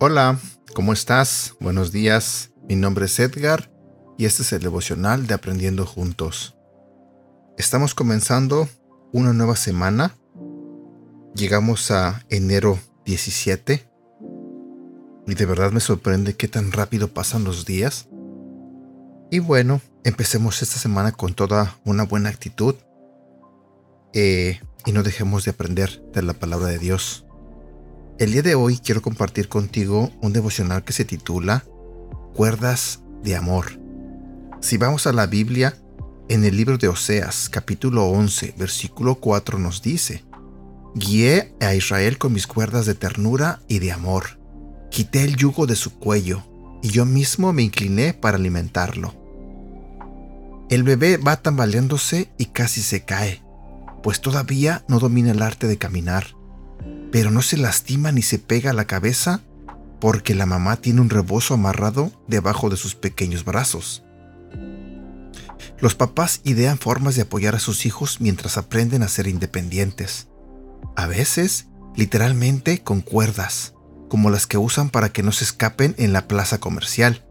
Hola, ¿cómo estás? Buenos días. Mi nombre es Edgar y este es el devocional de Aprendiendo Juntos. Estamos comenzando una nueva semana. Llegamos a enero 17 y de verdad me sorprende qué tan rápido pasan los días. Y bueno, empecemos esta semana con toda una buena actitud eh, y no dejemos de aprender de la palabra de Dios. El día de hoy quiero compartir contigo un devocional que se titula Cuerdas de Amor. Si vamos a la Biblia, en el libro de Oseas, capítulo 11, versículo 4 nos dice, Guié a Israel con mis cuerdas de ternura y de amor. Quité el yugo de su cuello, y yo mismo me incliné para alimentarlo. El bebé va tambaleándose y casi se cae, pues todavía no domina el arte de caminar pero no se lastima ni se pega a la cabeza porque la mamá tiene un rebozo amarrado debajo de sus pequeños brazos. Los papás idean formas de apoyar a sus hijos mientras aprenden a ser independientes. A veces, literalmente con cuerdas, como las que usan para que no se escapen en la plaza comercial.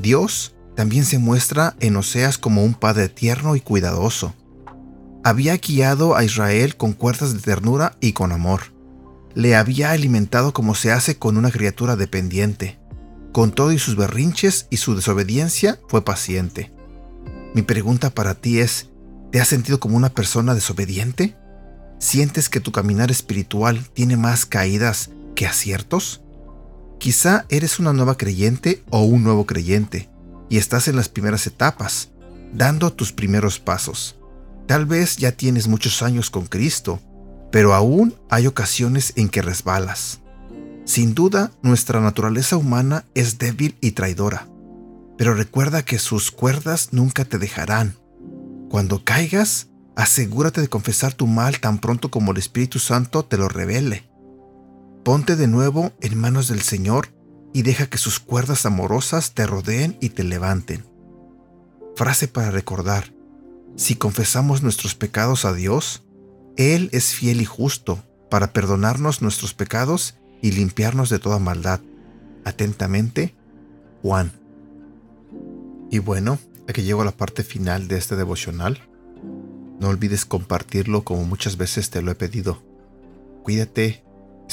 Dios también se muestra en Oseas como un padre tierno y cuidadoso. Había guiado a Israel con cuerdas de ternura y con amor le había alimentado como se hace con una criatura dependiente. Con todo y sus berrinches y su desobediencia, fue paciente. Mi pregunta para ti es, ¿te has sentido como una persona desobediente? ¿Sientes que tu caminar espiritual tiene más caídas que aciertos? Quizá eres una nueva creyente o un nuevo creyente y estás en las primeras etapas, dando tus primeros pasos. Tal vez ya tienes muchos años con Cristo pero aún hay ocasiones en que resbalas. Sin duda, nuestra naturaleza humana es débil y traidora, pero recuerda que sus cuerdas nunca te dejarán. Cuando caigas, asegúrate de confesar tu mal tan pronto como el Espíritu Santo te lo revele. Ponte de nuevo en manos del Señor y deja que sus cuerdas amorosas te rodeen y te levanten. Frase para recordar. Si confesamos nuestros pecados a Dios, él es fiel y justo para perdonarnos nuestros pecados y limpiarnos de toda maldad. Atentamente, Juan. Y bueno, aquí llego a la parte final de este devocional. No olvides compartirlo como muchas veces te lo he pedido. Cuídate,